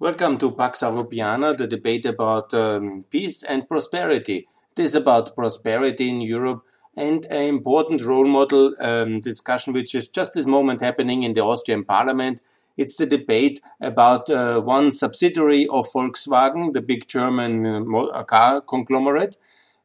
Welcome to Pax Europiana, the debate about um, peace and prosperity. It is about prosperity in Europe and an important role model um, discussion, which is just this moment happening in the Austrian parliament. It's the debate about uh, one subsidiary of Volkswagen, the big German uh, car conglomerate,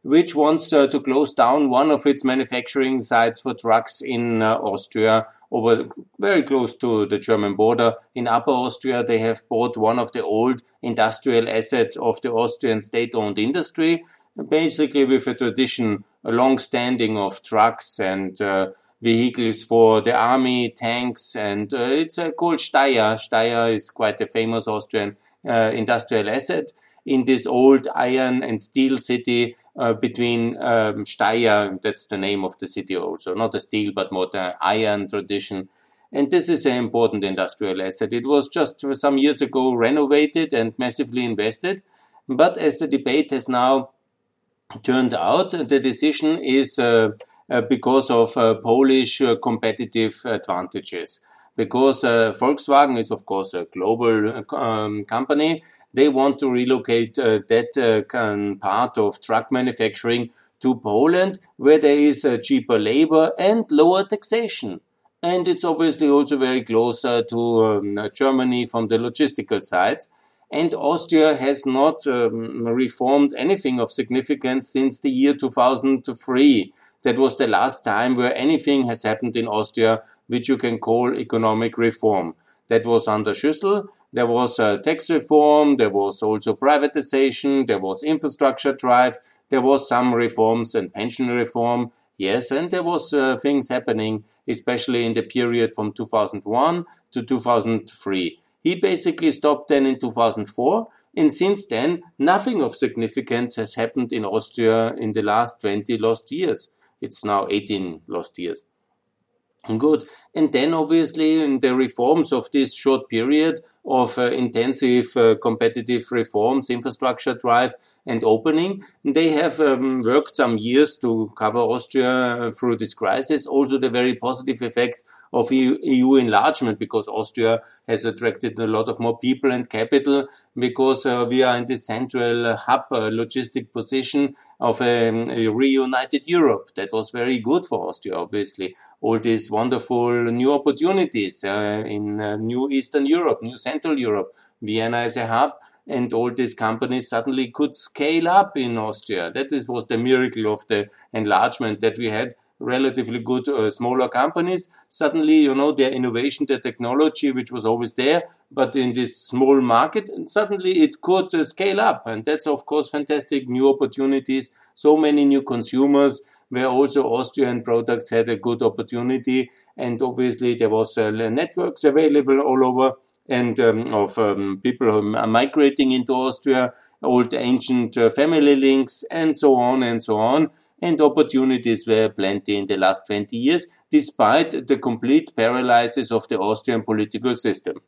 which wants uh, to close down one of its manufacturing sites for trucks in uh, Austria over very close to the German border. In Upper Austria, they have bought one of the old industrial assets of the Austrian state-owned industry, basically with a tradition, a long standing of trucks and uh, vehicles for the army, tanks, and uh, it's uh, called Steyr. Steyr is quite a famous Austrian uh, industrial asset in this old iron and steel city uh, between um, Steyr, that's the name of the city also, not the steel, but more the iron tradition. And this is an important industrial asset. It was just some years ago renovated and massively invested. But as the debate has now turned out, the decision is uh, uh, because of uh, Polish uh, competitive advantages. Because uh, Volkswagen is, of course, a global um, company they want to relocate uh, that uh, part of truck manufacturing to Poland, where there is cheaper labor and lower taxation. And it's obviously also very close to um, Germany from the logistical side. And Austria has not um, reformed anything of significance since the year 2003. That was the last time where anything has happened in Austria which you can call economic reform. That was under Schüssel. There was a tax reform. There was also privatization. There was infrastructure drive. There was some reforms and pension reform. Yes, and there was uh, things happening, especially in the period from 2001 to 2003. He basically stopped then in 2004. And since then, nothing of significance has happened in Austria in the last 20 lost years. It's now 18 lost years. Good. And then obviously in the reforms of this short period of uh, intensive uh, competitive reforms, infrastructure drive and opening, they have um, worked some years to cover Austria through this crisis. Also the very positive effect of EU, enlargement because Austria has attracted a lot of more people and capital because uh, we are in the central hub uh, logistic position of um, a reunited Europe. That was very good for Austria, obviously. All these wonderful new opportunities uh, in uh, new Eastern Europe, new Central Europe. Vienna as a hub and all these companies suddenly could scale up in Austria. That is, was the miracle of the enlargement that we had relatively good uh, smaller companies. Suddenly, you know, their innovation, their technology, which was always there, but in this small market, and suddenly it could uh, scale up. And that's, of course, fantastic new opportunities. So many new consumers where also Austrian products had a good opportunity. And obviously there was uh, networks available all over and um, of um, people who are migrating into Austria, old ancient uh, family links and so on and so on and opportunities were plenty in the last 20 years, despite the complete paralysis of the Austrian political system.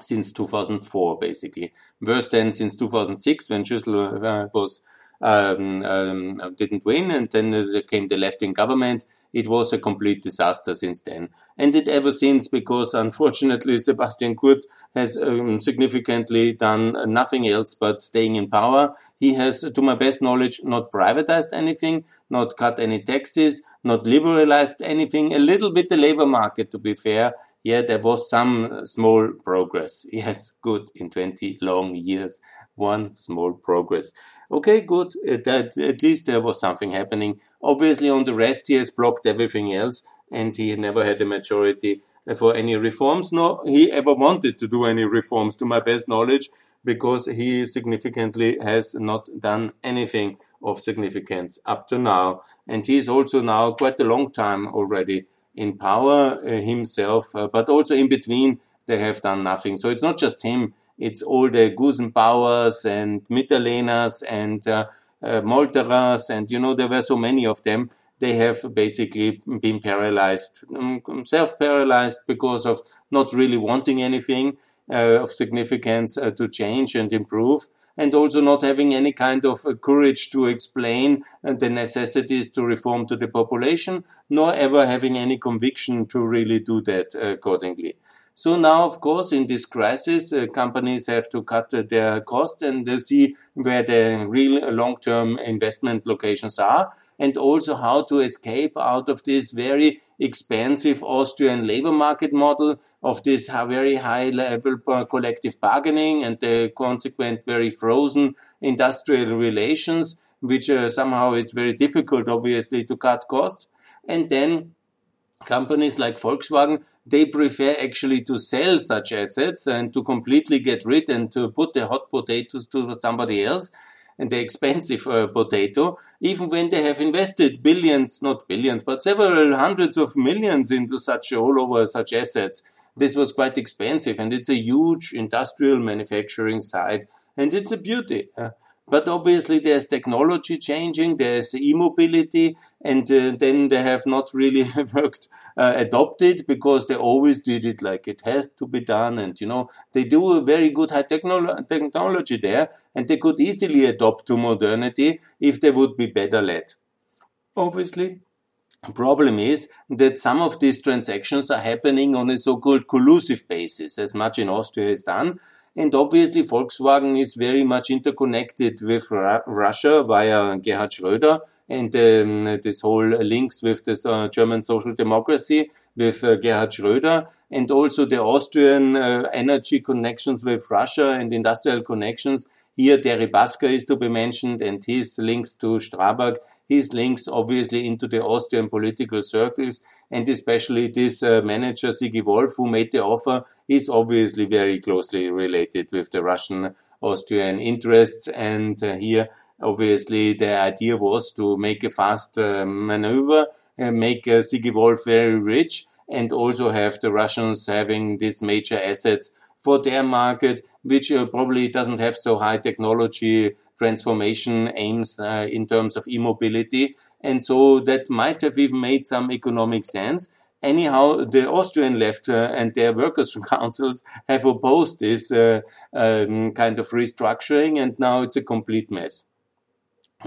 Since 2004, basically. Worse than since 2006, when Schüssel uh, was um, um, didn't win, and then came the left-wing government. It was a complete disaster since then, and it ever since because unfortunately Sebastian Kurz has um, significantly done nothing else but staying in power. He has, to my best knowledge, not privatized anything, not cut any taxes, not liberalized anything. A little bit the labor market, to be fair. Yeah, there was some small progress. Yes, good in 20 long years. One small progress. Okay, good. That, at least there was something happening. Obviously, on the rest, he has blocked everything else, and he never had a majority for any reforms, nor he ever wanted to do any reforms, to my best knowledge, because he significantly has not done anything of significance up to now. And he is also now quite a long time already in power uh, himself, uh, but also in between they have done nothing. So it's not just him, it's all the Gusenbauers and Mitterlehners and uh, uh, Molterers, and you know, there were so many of them they have basically been paralyzed, um, self-paralyzed because of not really wanting anything uh, of significance uh, to change and improve, and also not having any kind of uh, courage to explain uh, the necessities to reform to the population, nor ever having any conviction to really do that accordingly. So now, of course, in this crisis, uh, companies have to cut uh, their costs and they see where the real long-term investment locations are and also how to escape out of this very expensive Austrian labor market model of this very high level collective bargaining and the consequent very frozen industrial relations, which uh, somehow is very difficult, obviously, to cut costs. And then companies like Volkswagen, they prefer actually to sell such assets and to completely get rid and to put the hot potatoes to somebody else and the expensive uh, potato, even when they have invested billions, not billions, but several hundreds of millions into such all over such assets. This was quite expensive and it's a huge industrial manufacturing site and it's a beauty. Uh, but obviously, there's technology changing, there's e-mobility, and uh, then they have not really worked uh, adopted because they always did it like it has to be done. And you know, they do a very good high technolo- technology there, and they could easily adopt to modernity if they would be better led. Obviously, problem is that some of these transactions are happening on a so-called collusive basis, as much in Austria is done. And obviously, Volkswagen is very much interconnected with Russia via Gerhard Schröder and um, this whole links with the uh, German social democracy with uh, Gerhard Schröder and also the Austrian uh, energy connections with Russia and industrial connections here, Deripaska is to be mentioned and his links to Strabag, his links obviously into the Austrian political circles, and especially this uh, manager, Sigi Wolf, who made the offer, is obviously very closely related with the Russian Austrian interests. And uh, here, obviously, the idea was to make a fast uh, maneuver, uh, make uh, Sigi Wolf very rich, and also have the Russians having these major assets for their market, which uh, probably doesn't have so high technology transformation aims uh, in terms of e-mobility. And so that might have even made some economic sense. Anyhow, the Austrian left uh, and their workers' councils have opposed this uh, um, kind of restructuring, and now it's a complete mess.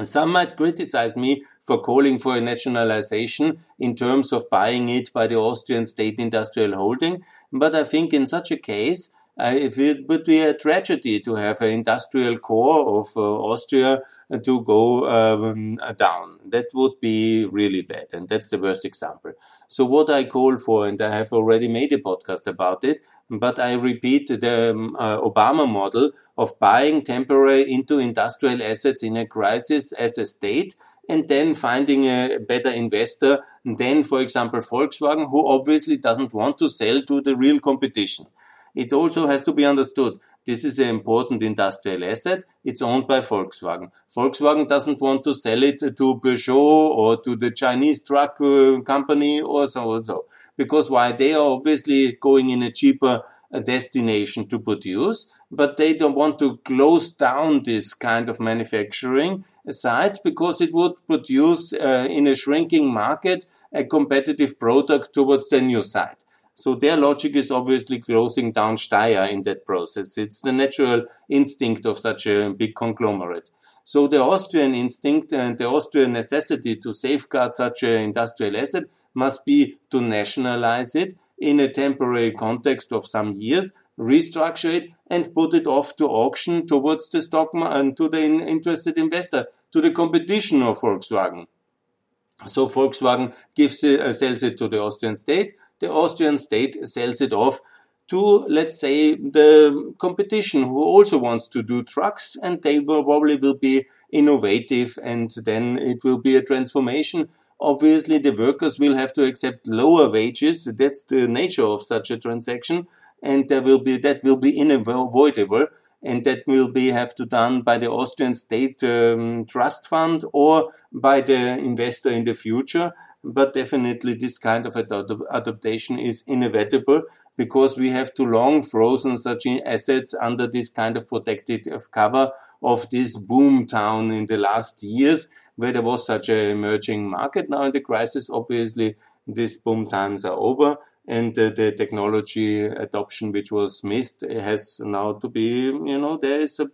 Some might criticize me for calling for a nationalization in terms of buying it by the Austrian state industrial holding, but I think in such a case, it would be a tragedy to have an industrial core of uh, Austria to go um, down. That would be really bad, and that's the worst example. So, what I call for, and I have already made a podcast about it, but I repeat the um, uh, Obama model of buying temporary into industrial assets in a crisis as a state and then finding a better investor than, for example, Volkswagen, who obviously doesn't want to sell to the real competition. It also has to be understood this is an important industrial asset. It's owned by Volkswagen. Volkswagen doesn't want to sell it to Peugeot or to the Chinese truck uh, company or so and so. Because why? They are obviously going in a cheaper uh, destination to produce, but they don't want to close down this kind of manufacturing site because it would produce uh, in a shrinking market a competitive product towards the new site. So their logic is obviously closing down Steyr in that process. It's the natural instinct of such a big conglomerate. So the Austrian instinct and the Austrian necessity to safeguard such an industrial asset must be to nationalize it in a temporary context of some years, restructure it and put it off to auction towards the stock and to the interested investor, to the competition of Volkswagen. So Volkswagen gives it, uh, sells it to the Austrian state the Austrian state sells it off to, let's say, the competition who also wants to do trucks and they probably will be innovative and then it will be a transformation. Obviously, the workers will have to accept lower wages. That's the nature of such a transaction. And there will be, that will be unavoidable. And that will be have to done by the Austrian state um, trust fund or by the investor in the future but definitely this kind of adaptation is inevitable because we have too long frozen such assets under this kind of protected cover of this boom town in the last years where there was such an emerging market. Now in the crisis, obviously, these boom times are over and uh, the technology adoption which was missed has now to be, you know, there is a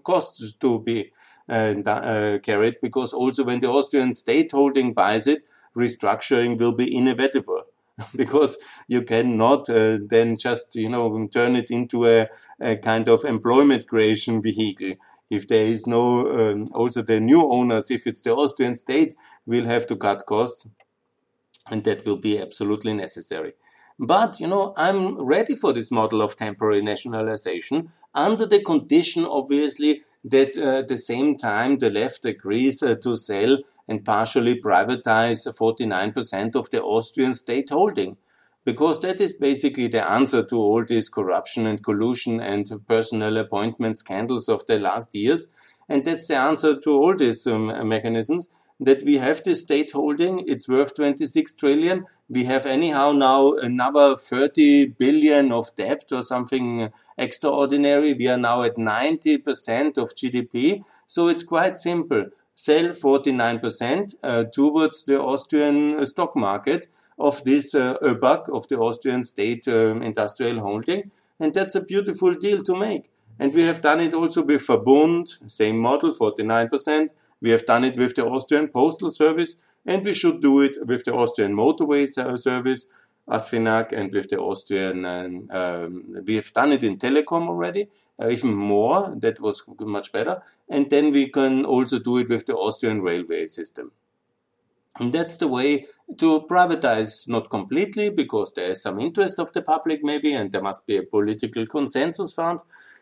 cost to be uh, uh, carried because also when the Austrian state holding buys it, restructuring will be inevitable. because you cannot uh, then just, you know, turn it into a, a, kind of employment creation vehicle. If there is no, um, also the new owners, if it's the Austrian state, will have to cut costs and that will be absolutely necessary. But, you know, I'm ready for this model of temporary nationalization under the condition, obviously, that uh, at the same time the left agrees uh, to sell and partially privatize 49% of the Austrian state holding. Because that is basically the answer to all this corruption and collusion and personal appointment scandals of the last years. And that's the answer to all these um, mechanisms that we have this state holding. It's worth 26 trillion. We have anyhow now another 30 billion of debt or something extraordinary. We are now at 90% of GDP. So it's quite simple. Sell 49% uh, towards the Austrian stock market of this uh, of the Austrian state um, industrial holding. And that's a beautiful deal to make. And we have done it also with Verbund, same model, 49%. We have done it with the Austrian Postal Service, and we should do it with the Austrian Motorway Service, ASFINAG, and with the Austrian. Um, um, we have done it in telecom already, uh, even more. That was much better. And then we can also do it with the Austrian railway system. And that's the way to privatize, not completely, because there is some interest of the public maybe, and there must be a political consensus found,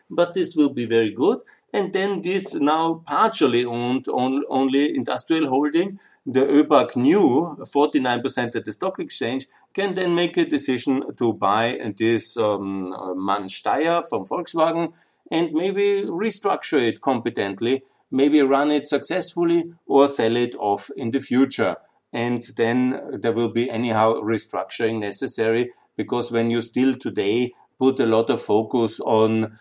but this will be very good. And then this now partially owned on, only industrial holding, the ÖBAG new 49% at the stock exchange, can then make a decision to buy this um, MAN Steyr from Volkswagen and maybe restructure it competently, maybe run it successfully or sell it off in the future. And then there will be anyhow restructuring necessary because when you still today put a lot of focus on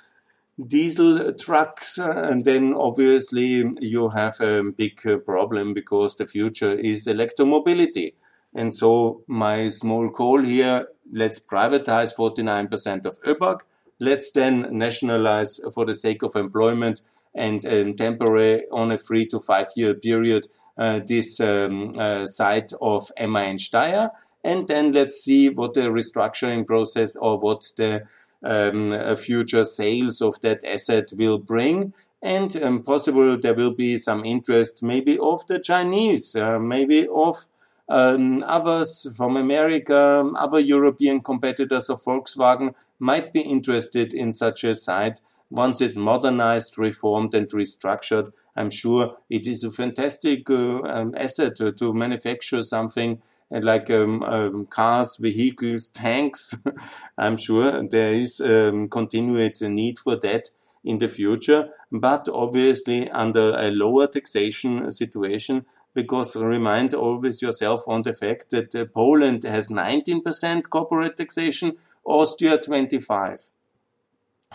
diesel trucks, uh, and then obviously you have a big uh, problem because the future is electromobility. And so my small call here, let's privatize 49% of ÖBAG. Let's then nationalize for the sake of employment and um, temporary on a three to five year period uh, this um, uh, site of MAN Steyr. And then let's see what the restructuring process or what the um, future sales of that asset will bring. And um, possible there will be some interest maybe of the Chinese, uh, maybe of um, others from America, other European competitors of Volkswagen might be interested in such a site once it's modernized, reformed, and restructured. I'm sure it is a fantastic uh, um, asset to, to manufacture something like um, um, cars, vehicles, tanks. I'm sure there is um, continued need for that in the future, but obviously under a lower taxation situation. Because remind always yourself on the fact that uh, Poland has 19% corporate taxation, Austria 25.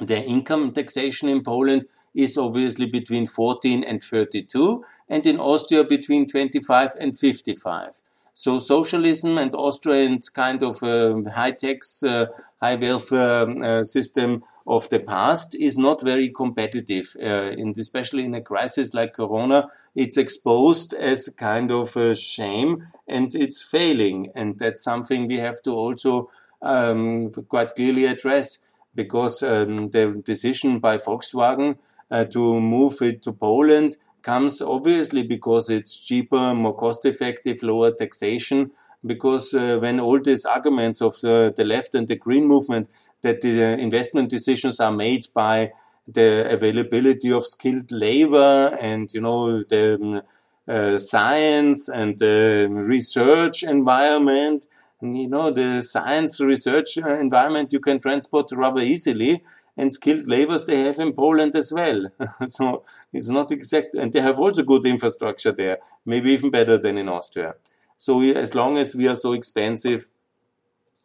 The income taxation in Poland is obviously between 14 and 32, and in Austria between 25 and 55. So socialism and Austrian kind of uh, high tax, uh, high welfare uh, system of the past is not very competitive, uh, and especially in a crisis like Corona, it's exposed as a kind of a shame and it's failing, and that's something we have to also um, quite clearly address because um, the decision by Volkswagen uh, to move it to Poland comes obviously because it's cheaper, more cost effective, lower taxation. Because uh, when all these arguments of the, the, left and the green movement that the investment decisions are made by the availability of skilled labor and you know the um, uh, science and the research environment and you know the science research environment you can transport rather easily and skilled labors they have in Poland as well. so it's not exact, and they have also good infrastructure there, maybe even better than in Austria. So as long as we are so expensive,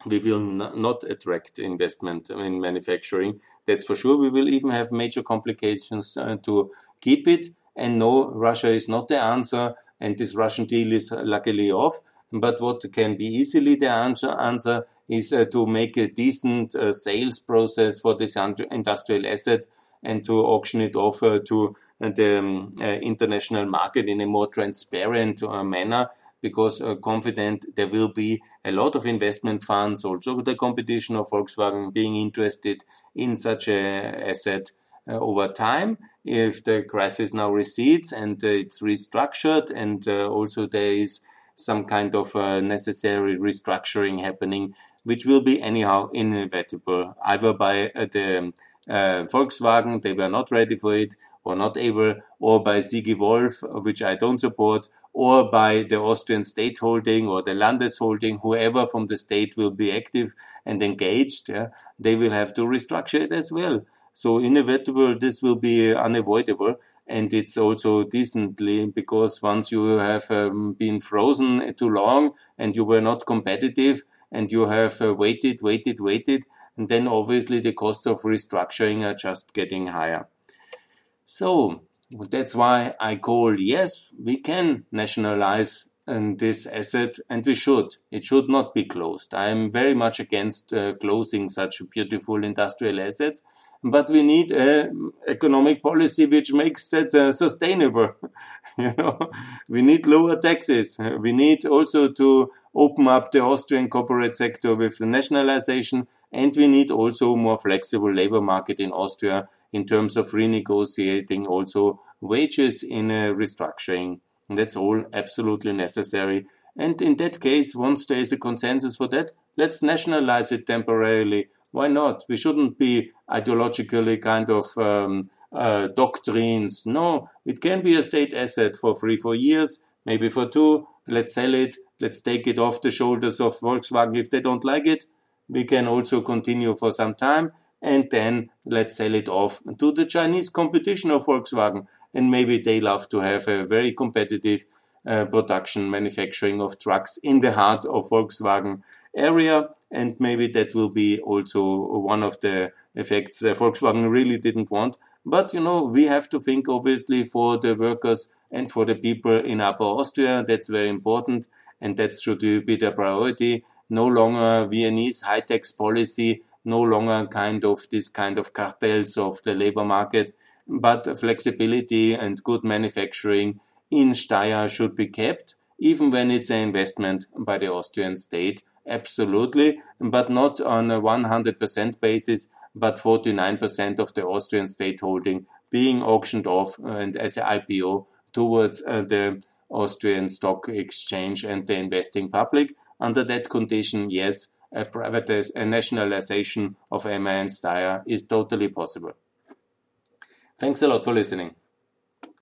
we will not attract investment in manufacturing. That's for sure. We will even have major complications uh, to keep it. And no, Russia is not the answer. And this Russian deal is luckily off. But what can be easily the answer, answer is uh, to make a decent uh, sales process for this industrial asset and to auction it off uh, to the um, international market in a more transparent manner because uh, confident there will be a lot of investment funds, also with the competition of Volkswagen being interested in such a asset uh, over time. If the crisis now recedes and uh, it's restructured, and uh, also there is some kind of uh, necessary restructuring happening, which will be anyhow inevitable, either by uh, the uh, Volkswagen, they were not ready for it, or not able, or by Sigi Wolf, which I don't support, or by the Austrian state holding or the Landesholding, whoever from the state will be active and engaged, yeah, they will have to restructure it as well. So inevitable, this will be unavoidable. And it's also decently because once you have um, been frozen too long and you were not competitive and you have uh, waited, waited, waited, and then obviously the cost of restructuring are just getting higher. So that's why I call yes, we can nationalize um, this asset and we should. It should not be closed. I am very much against uh, closing such beautiful industrial assets, but we need a economic policy which makes that uh, sustainable. you know, we need lower taxes. We need also to open up the Austrian corporate sector with the nationalization, and we need also more flexible labor market in Austria in terms of renegotiating also wages in a restructuring. And that's all absolutely necessary. And in that case, once there is a consensus for that, let's nationalize it temporarily. Why not? We shouldn't be ideologically kind of um, uh, doctrines. No, it can be a state asset for three, four years, maybe for two. Let's sell it. Let's take it off the shoulders of Volkswagen if they don't like it. We can also continue for some time and then let's sell it off to the Chinese competition of Volkswagen. And maybe they love to have a very competitive uh, production manufacturing of trucks in the heart of Volkswagen area. And maybe that will be also one of the effects that Volkswagen really didn't want. But you know, we have to think obviously for the workers and for the people in Upper Austria. That's very important, and that should be the priority. No longer Viennese high tax policy no longer kind of this kind of cartels of the labor market, but flexibility and good manufacturing in Steyr should be kept, even when it's an investment by the Austrian state. Absolutely, but not on a 100% basis, but 49% of the Austrian state holding being auctioned off and as an IPO towards uh, the Austrian stock exchange and the investing public. Under that condition, yes, a privatization, a nationalization of MAN Steyr is totally possible. Thanks a lot for listening.